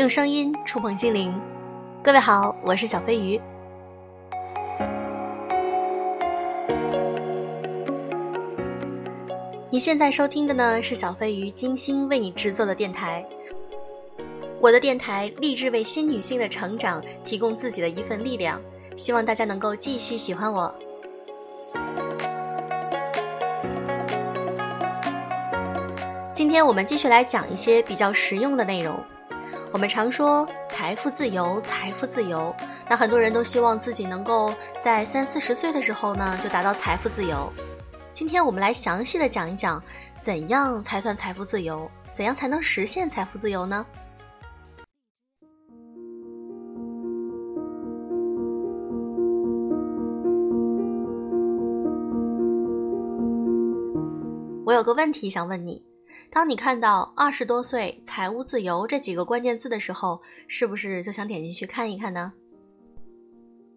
用声音触碰心灵，各位好，我是小飞鱼。你现在收听的呢是小飞鱼精心为你制作的电台。我的电台立志为新女性的成长提供自己的一份力量，希望大家能够继续喜欢我。今天我们继续来讲一些比较实用的内容。我们常说财富自由，财富自由。那很多人都希望自己能够在三四十岁的时候呢，就达到财富自由。今天我们来详细的讲一讲，怎样才算财富自由？怎样才能实现财富自由呢？我有个问题想问你。当你看到“二十多岁财务自由”这几个关键字的时候，是不是就想点进去看一看呢？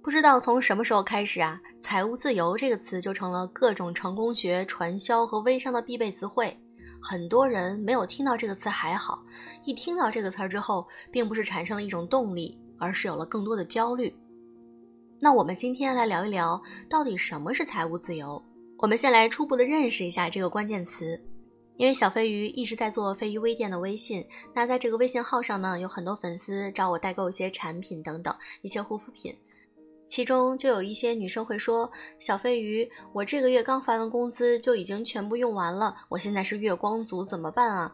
不知道从什么时候开始啊，“财务自由”这个词就成了各种成功学、传销和微商的必备词汇。很多人没有听到这个词还好，一听到这个词儿之后，并不是产生了一种动力，而是有了更多的焦虑。那我们今天来聊一聊，到底什么是财务自由？我们先来初步的认识一下这个关键词。因为小飞鱼一直在做飞鱼微店的微信，那在这个微信号上呢，有很多粉丝找我代购一些产品等等一些护肤品，其中就有一些女生会说：“小飞鱼，我这个月刚发完工资就已经全部用完了，我现在是月光族，怎么办啊？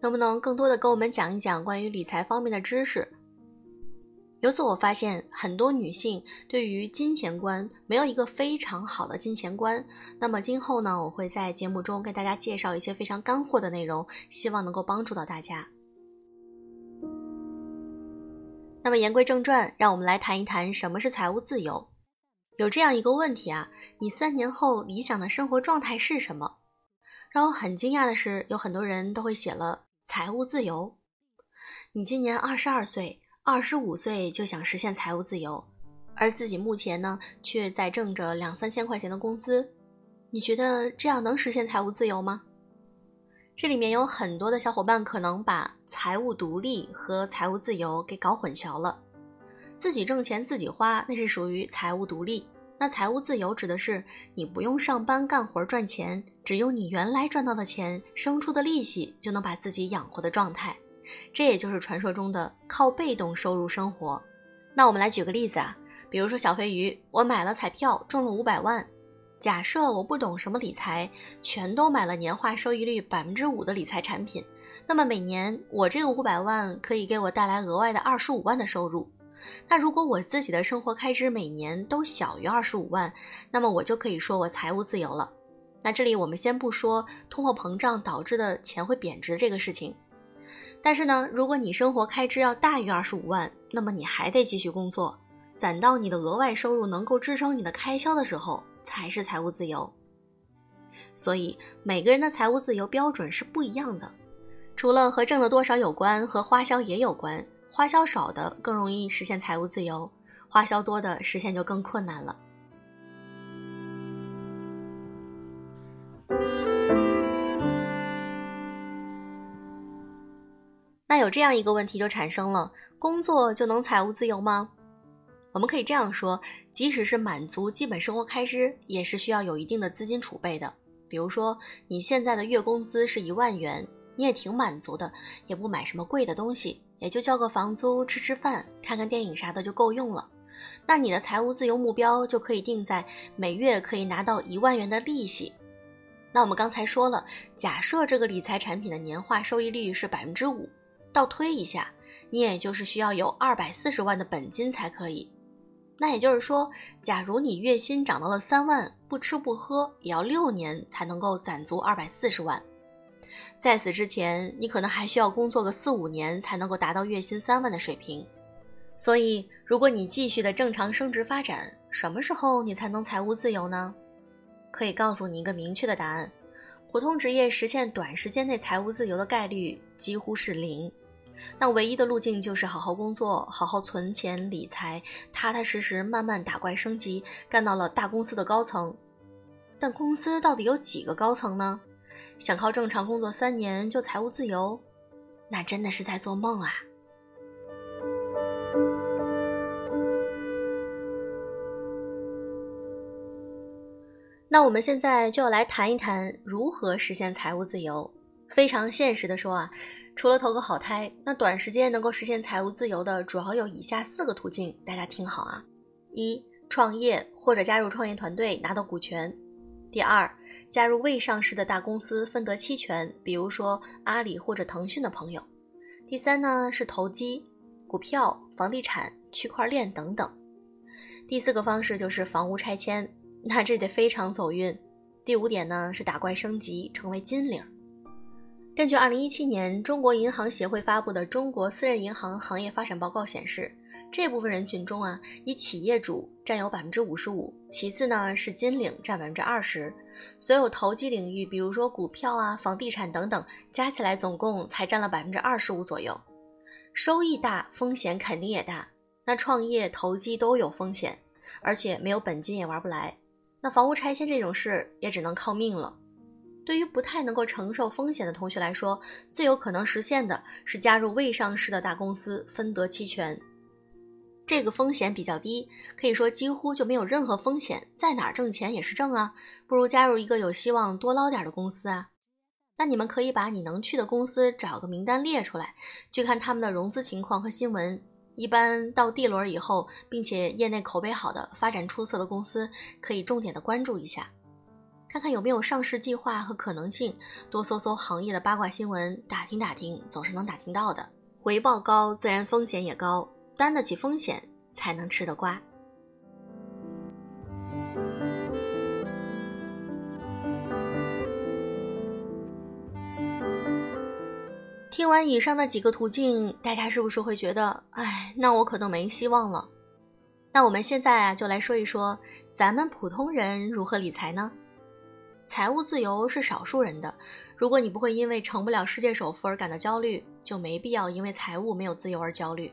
能不能更多的跟我们讲一讲关于理财方面的知识？”由此我发现，很多女性对于金钱观没有一个非常好的金钱观。那么今后呢，我会在节目中跟大家介绍一些非常干货的内容，希望能够帮助到大家。那么言归正传，让我们来谈一谈什么是财务自由。有这样一个问题啊，你三年后理想的生活状态是什么？让我很惊讶的是，有很多人都会写了财务自由。你今年二十二岁。二十五岁就想实现财务自由，而自己目前呢却在挣着两三千块钱的工资，你觉得这样能实现财务自由吗？这里面有很多的小伙伴可能把财务独立和财务自由给搞混淆了。自己挣钱自己花，那是属于财务独立；那财务自由指的是你不用上班干活赚钱，只用你原来赚到的钱生出的利息就能把自己养活的状态。这也就是传说中的靠被动收入生活。那我们来举个例子啊，比如说小飞鱼，我买了彩票中了五百万。假设我不懂什么理财，全都买了年化收益率百分之五的理财产品，那么每年我这个五百万可以给我带来额外的二十五万的收入。那如果我自己的生活开支每年都小于二十五万，那么我就可以说我财务自由了。那这里我们先不说通货膨胀导致的钱会贬值这个事情。但是呢，如果你生活开支要大于二十五万，那么你还得继续工作，攒到你的额外收入能够支撑你的开销的时候，才是财务自由。所以每个人的财务自由标准是不一样的，除了和挣了多少有关，和花销也有关。花销少的更容易实现财务自由，花销多的实现就更困难了。有这样一个问题就产生了：工作就能财务自由吗？我们可以这样说，即使是满足基本生活开支，也是需要有一定的资金储备的。比如说，你现在的月工资是一万元，你也挺满足的，也不买什么贵的东西，也就交个房租、吃吃饭、看看电影啥的就够用了。那你的财务自由目标就可以定在每月可以拿到一万元的利息。那我们刚才说了，假设这个理财产品的年化收益率是百分之五。倒推一下，你也就是需要有二百四十万的本金才可以。那也就是说，假如你月薪涨到了三万，不吃不喝也要六年才能够攒足二百四十万。在此之前，你可能还需要工作个四五年才能够达到月薪三万的水平。所以，如果你继续的正常升职发展，什么时候你才能财务自由呢？可以告诉你一个明确的答案：普通职业实现短时间内财务自由的概率几乎是零。那唯一的路径就是好好工作好好存钱理财踏踏实实慢慢打怪升级干到了大公司的高层。但公司到底有几个高层呢？想靠正常工作三年就财务自由那真的是在做梦啊！那我们现在就要来谈一谈如何实现财务自由。非常现实的说啊除了投个好胎，那短时间能够实现财务自由的主要有以下四个途径，大家听好啊：一、创业或者加入创业团队拿到股权；第二，加入未上市的大公司分得期权，比如说阿里或者腾讯的朋友；第三呢是投机、股票、房地产、区块链等等；第四个方式就是房屋拆迁。那这得非常走运。第五点呢是打怪升级，成为金领。根据二零一七年中国银行协会发布的《中国私人银行行业发展报告》显示，这部分人群中啊，以企业主占有百分之五十五，其次呢是金领占百分之二十，所有投机领域，比如说股票啊、房地产等等，加起来总共才占了百分之二十五左右。收益大，风险肯定也大。那创业、投机都有风险，而且没有本金也玩不来。那房屋拆迁这种事也只能靠命了。对于不太能够承受风险的同学来说，最有可能实现的是加入未上市的大公司，分得期权。这个风险比较低，可以说几乎就没有任何风险，在哪儿挣钱也是挣啊。不如加入一个有希望多捞点的公司啊。那你们可以把你能去的公司找个名单列出来，去看他们的融资情况和新闻。一般到 D 轮以后，并且业内口碑好的、发展出色的公司，可以重点的关注一下，看看有没有上市计划和可能性。多搜搜行业的八卦新闻，打听打听，总是能打听到的。回报高，自然风险也高，担得起风险，才能吃得瓜。听完以上的几个途径，大家是不是会觉得，哎，那我可能没希望了？那我们现在啊，就来说一说咱们普通人如何理财呢？财务自由是少数人的，如果你不会因为成不了世界首富而感到焦虑，就没必要因为财务没有自由而焦虑。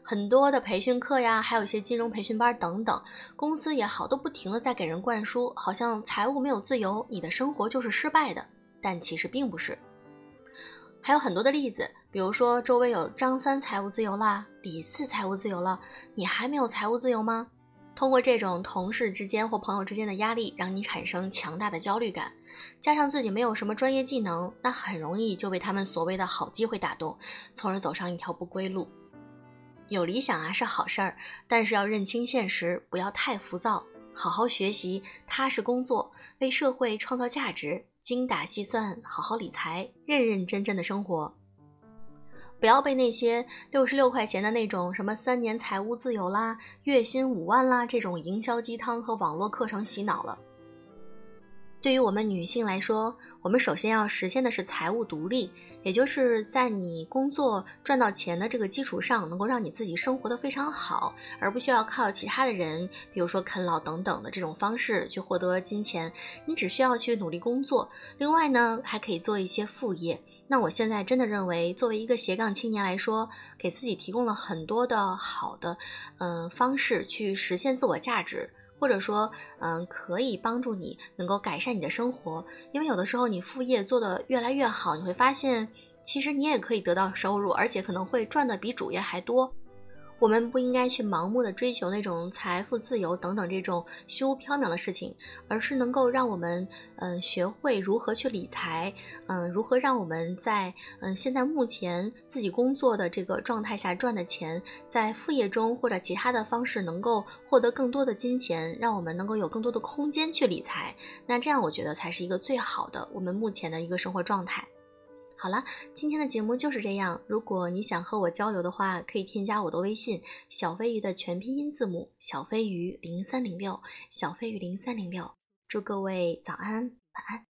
很多的培训课呀，还有一些金融培训班等等，公司也好，都不停的在给人灌输，好像财务没有自由，你的生活就是失败的，但其实并不是。还有很多的例子，比如说周围有张三财务自由啦，李四财务自由了，你还没有财务自由吗？通过这种同事之间或朋友之间的压力，让你产生强大的焦虑感，加上自己没有什么专业技能，那很容易就被他们所谓的好机会打动，从而走上一条不归路。有理想啊是好事儿，但是要认清现实，不要太浮躁，好好学习，踏实工作，为社会创造价值。精打细算，好好理财，认认真真的生活，不要被那些六十六块钱的那种什么三年财务自由啦、月薪五万啦这种营销鸡汤和网络课程洗脑了。对于我们女性来说，我们首先要实现的是财务独立。也就是在你工作赚到钱的这个基础上，能够让你自己生活的非常好，而不需要靠其他的人，比如说啃老等等的这种方式去获得金钱。你只需要去努力工作，另外呢，还可以做一些副业。那我现在真的认为，作为一个斜杠青年来说，给自己提供了很多的好的，嗯，方式去实现自我价值。或者说，嗯，可以帮助你能够改善你的生活，因为有的时候你副业做得越来越好，你会发现，其实你也可以得到收入，而且可能会赚的比主业还多。我们不应该去盲目的追求那种财富自由等等这种虚无缥缈的事情，而是能够让我们嗯学会如何去理财，嗯如何让我们在嗯现在目前自己工作的这个状态下赚的钱，在副业中或者其他的方式能够获得更多的金钱，让我们能够有更多的空间去理财。那这样我觉得才是一个最好的我们目前的一个生活状态。好了，今天的节目就是这样。如果你想和我交流的话，可以添加我的微信“小飞鱼”的全拼音字母“小飞鱼零三零六”，小飞鱼零三零六。祝各位早安，晚安。